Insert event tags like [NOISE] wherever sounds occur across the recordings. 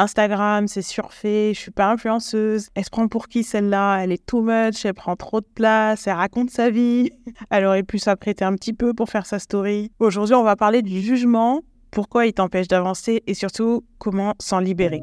Instagram, c'est surfait, je suis pas influenceuse. Elle se prend pour qui celle-là? Elle est too much, elle prend trop de place, elle raconte sa vie. [LAUGHS] Elle aurait pu s'apprêter un petit peu pour faire sa story. Aujourd'hui, on va parler du jugement, pourquoi il t'empêche d'avancer et surtout comment s'en libérer.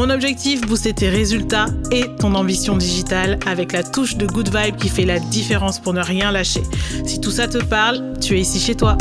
Mon objectif, booster tes résultats et ton ambition digitale avec la touche de good vibe qui fait la différence pour ne rien lâcher. Si tout ça te parle, tu es ici chez toi.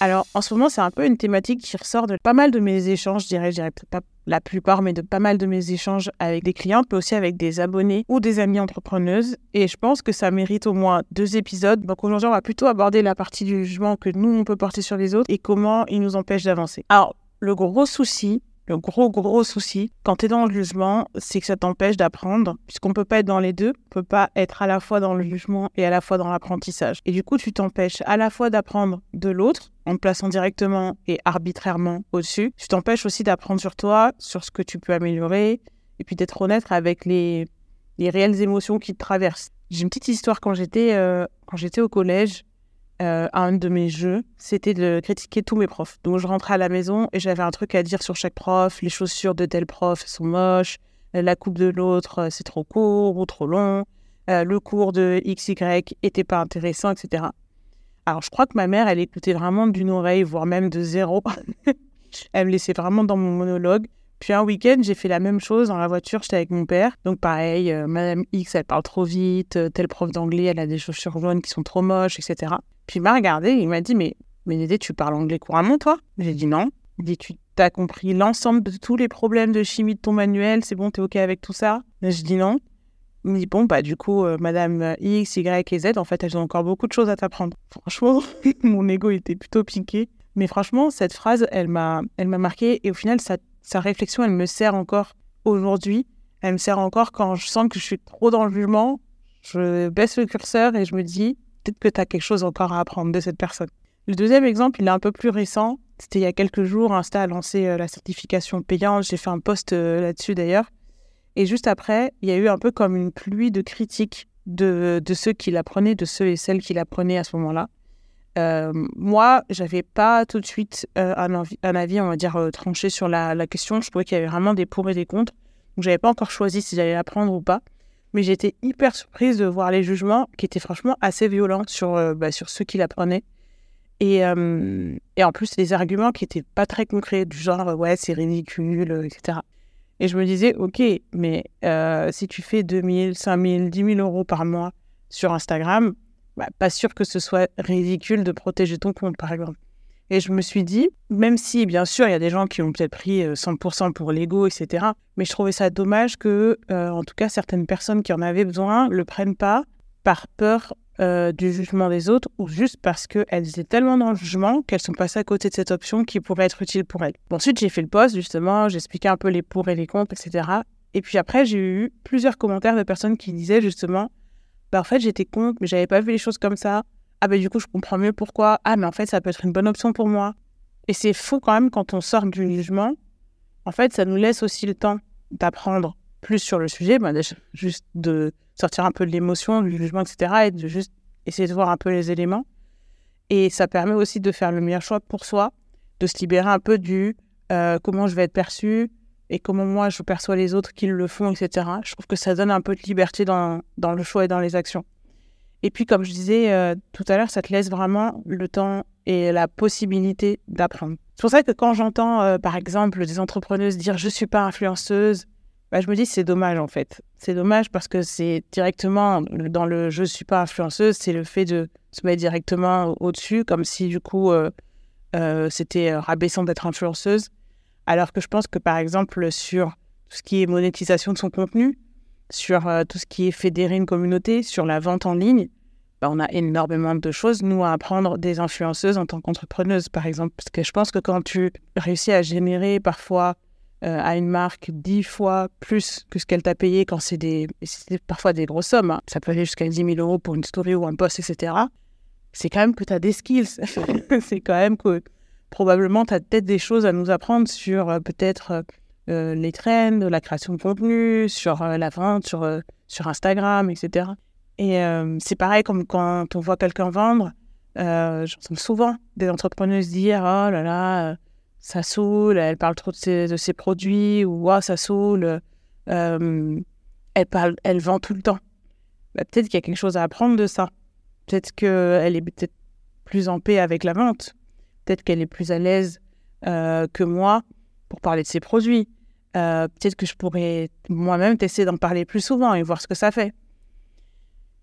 Alors, en ce moment, c'est un peu une thématique qui ressort de pas mal de mes échanges, je dirais, je dirais pas la plupart, mais de pas mal de mes échanges avec des clients, mais aussi avec des abonnés ou des amis entrepreneuses. Et je pense que ça mérite au moins deux épisodes. Donc aujourd'hui, on va plutôt aborder la partie du jugement que nous, on peut porter sur les autres et comment il nous empêche d'avancer. Alors, le gros souci, le gros, gros souci, quand tu es dans le jugement, c'est que ça t'empêche d'apprendre, puisqu'on ne peut pas être dans les deux. On peut pas être à la fois dans le jugement et à la fois dans l'apprentissage. Et du coup, tu t'empêches à la fois d'apprendre de l'autre, en te plaçant directement et arbitrairement au-dessus. Tu t'empêches aussi d'apprendre sur toi, sur ce que tu peux améliorer, et puis d'être honnête avec les, les réelles émotions qui te traversent. J'ai une petite histoire quand j'étais euh, quand j'étais au collège. Euh, un de mes jeux, c'était de critiquer tous mes profs. Donc je rentrais à la maison et j'avais un truc à dire sur chaque prof. Les chaussures de tel prof sont moches, la coupe de l'autre c'est trop court ou trop long, euh, le cours de XY était pas intéressant, etc. Alors je crois que ma mère, elle écoutait vraiment d'une oreille, voire même de zéro. [LAUGHS] elle me laissait vraiment dans mon monologue. Puis un week-end, j'ai fait la même chose dans la voiture, j'étais avec mon père. Donc pareil, euh, Madame X, elle parle trop vite, tel prof d'anglais, elle a des chaussures jaunes qui sont trop moches, etc. Puis il m'a regardé il m'a dit Mais, mais tu parles anglais couramment, toi? J'ai dit non. Il dit Tu as compris l'ensemble de tous les problèmes de chimie de ton manuel, c'est bon, tu es OK avec tout ça? Je dis non. Il me dit Bon, bah, du coup, euh, Madame X, Y et Z, en fait, elles ont encore beaucoup de choses à t'apprendre. [LAUGHS] Franchement, [LAUGHS] mon ego était plutôt piqué. Mais franchement, cette phrase, elle m'a, elle m'a marqué. Et au final, sa, sa réflexion, elle me sert encore aujourd'hui. Elle me sert encore quand je sens que je suis trop dans le jugement. Je baisse le curseur et je me dis peut-être que tu as quelque chose encore à apprendre de cette personne. Le deuxième exemple, il est un peu plus récent. C'était il y a quelques jours, Insta a lancé euh, la certification payante. J'ai fait un post euh, là-dessus d'ailleurs. Et juste après, il y a eu un peu comme une pluie de critiques de, de ceux qui l'apprenaient, de ceux et celles qui l'apprenaient à ce moment-là. Euh, moi, j'avais pas tout de suite euh, un, avis, on va dire, tranché sur la, la question. Je trouvais qu'il y avait vraiment des pour et des contre. Donc, j'avais pas encore choisi si j'allais l'apprendre ou pas mais j'étais hyper surprise de voir les jugements qui étaient franchement assez violents sur, euh, bah, sur ceux qui l'apprenaient. Et, euh, et en plus, des arguments qui n'étaient pas très concrets, du genre ouais, c'est ridicule, etc. Et je me disais, ok, mais euh, si tu fais 2000, 5000, 10 000 euros par mois sur Instagram, bah, pas sûr que ce soit ridicule de protéger ton compte, par exemple. Et je me suis dit, même si bien sûr il y a des gens qui ont peut-être pris 100% euh, pour l'ego, etc., mais je trouvais ça dommage que, euh, en tout cas, certaines personnes qui en avaient besoin le prennent pas par peur euh, du jugement des autres ou juste parce qu'elles étaient tellement dans le jugement qu'elles sont passées à côté de cette option qui pourrait être utile pour elles. ensuite, j'ai fait le post, justement, j'expliquais un peu les pour et les contre, etc. Et puis après, j'ai eu plusieurs commentaires de personnes qui disaient justement, bah, en fait, j'étais contre, mais j'avais pas vu les choses comme ça ah ben du coup je comprends mieux pourquoi, ah mais en fait ça peut être une bonne option pour moi. Et c'est fou quand même quand on sort du jugement, en fait ça nous laisse aussi le temps d'apprendre plus sur le sujet, ben, juste de sortir un peu de l'émotion, du jugement, etc. et de juste essayer de voir un peu les éléments. Et ça permet aussi de faire le meilleur choix pour soi, de se libérer un peu du euh, comment je vais être perçu et comment moi je perçois les autres qui le font, etc. Je trouve que ça donne un peu de liberté dans, dans le choix et dans les actions. Et puis, comme je disais euh, tout à l'heure, ça te laisse vraiment le temps et la possibilité d'apprendre. C'est pour ça que quand j'entends, euh, par exemple, des entrepreneuses dire je suis pas influenceuse, bah, je me dis c'est dommage en fait. C'est dommage parce que c'est directement dans le je suis pas influenceuse, c'est le fait de se mettre directement au-dessus, comme si du coup euh, c'était rabaissant d'être influenceuse. Alors que je pense que par exemple sur tout ce qui est monétisation de son contenu, sur euh, tout ce qui est fédérer une communauté, sur la vente en ligne, bah, on a énormément de choses, nous, à apprendre des influenceuses en tant qu'entrepreneuse, par exemple. Parce que je pense que quand tu réussis à générer parfois euh, à une marque dix fois plus que ce qu'elle t'a payé quand c'est parfois des grosses sommes, hein. ça peut aller jusqu'à 10 000 euros pour une story ou un post, etc. C'est quand même que tu as des skills. [LAUGHS] c'est quand même que probablement tu as peut-être des choses à nous apprendre sur euh, peut-être euh, les trends, la création de contenu, sur la vente, sur, Instagram, etc. Et c'est pareil comme quand on voit quelqu'un vendre. J'entends souvent des entrepreneuses dire Oh là là, ça saoule, elle parle trop de ses, produits, ou ah, ça saoule, euh, elle, parle, elle vend tout le temps. Bah, peut-être qu'il y a quelque chose à apprendre de ça. Peut-être qu'elle est peut-être plus en paix avec la vente. Peut-être qu'elle est plus à l'aise euh, que moi pour parler de ses produits. Euh, peut-être que je pourrais moi-même tester d'en parler plus souvent et voir ce que ça fait.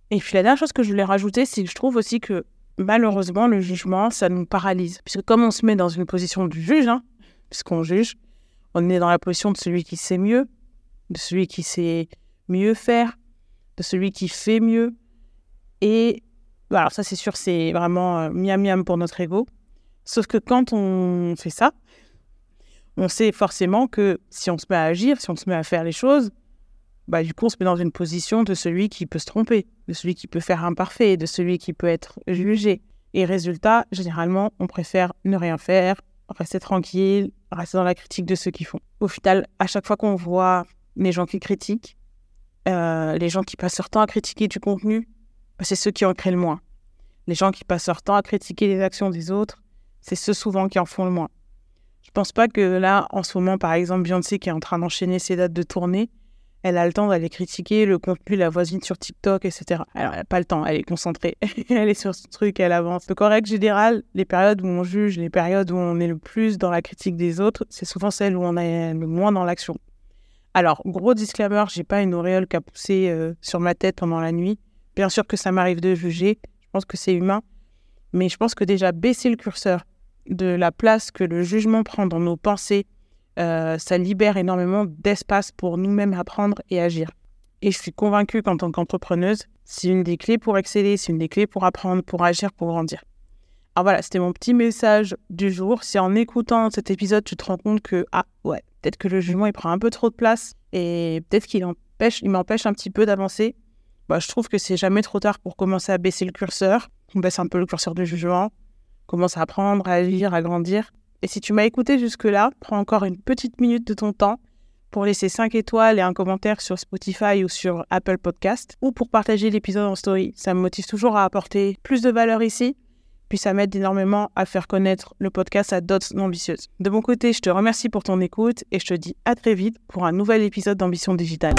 Et puis la dernière chose que je voulais rajouter, c'est que je trouve aussi que malheureusement, le jugement, ça nous paralyse. Puisque comme on se met dans une position du juge, hein, puisqu'on juge, on est dans la position de celui qui sait mieux, de celui qui sait mieux faire, de celui qui fait mieux. Et bah, alors ça, c'est sûr, c'est vraiment euh, miam miam pour notre ego. Sauf que quand on fait ça, on sait forcément que si on se met à agir, si on se met à faire les choses, bah, du coup, on se met dans une position de celui qui peut se tromper, de celui qui peut faire imparfait, de celui qui peut être jugé. Et résultat, généralement, on préfère ne rien faire, rester tranquille, rester dans la critique de ceux qui font. Au final, à chaque fois qu'on voit les gens qui critiquent, euh, les gens qui passent leur temps à critiquer du contenu, bah, c'est ceux qui en créent le moins. Les gens qui passent leur temps à critiquer les actions des autres, c'est ceux souvent qui en font le moins. Je pense pas que là, en ce moment, par exemple, Beyoncé qui est en train d'enchaîner ses dates de tournée, elle a le temps d'aller critiquer le contenu de la voisine sur TikTok, etc. Alors, elle n'a pas le temps, elle est concentrée, [LAUGHS] elle est sur ce truc, elle avance. En règle générale, les périodes où on juge, les périodes où on est le plus dans la critique des autres, c'est souvent celles où on est le moins dans l'action. Alors, gros disclaimer, j'ai pas une auréole qui a poussé euh, sur ma tête pendant la nuit. Bien sûr que ça m'arrive de juger, je pense que c'est humain, mais je pense que déjà baisser le curseur de la place que le jugement prend dans nos pensées, euh, ça libère énormément d'espace pour nous-mêmes apprendre et agir. Et je suis convaincue qu'en tant qu'entrepreneuse, c'est une des clés pour exceller, c'est une des clés pour apprendre, pour agir, pour grandir. Alors voilà, c'était mon petit message du jour. Si en écoutant cet épisode, tu te rends compte que, ah ouais, peut-être que le jugement, il prend un peu trop de place et peut-être qu'il empêche, il m'empêche un petit peu d'avancer, bah, je trouve que c'est jamais trop tard pour commencer à baisser le curseur. On baisse un peu le curseur du jugement, commence à apprendre, à agir, à grandir. Et si tu m'as écouté jusque-là, prends encore une petite minute de ton temps pour laisser 5 étoiles et un commentaire sur Spotify ou sur Apple Podcast ou pour partager l'épisode en story. Ça me motive toujours à apporter plus de valeur ici, puis ça m'aide énormément à faire connaître le podcast à d'autres ambitieuses. De mon côté, je te remercie pour ton écoute et je te dis à très vite pour un nouvel épisode d'Ambition Digitale.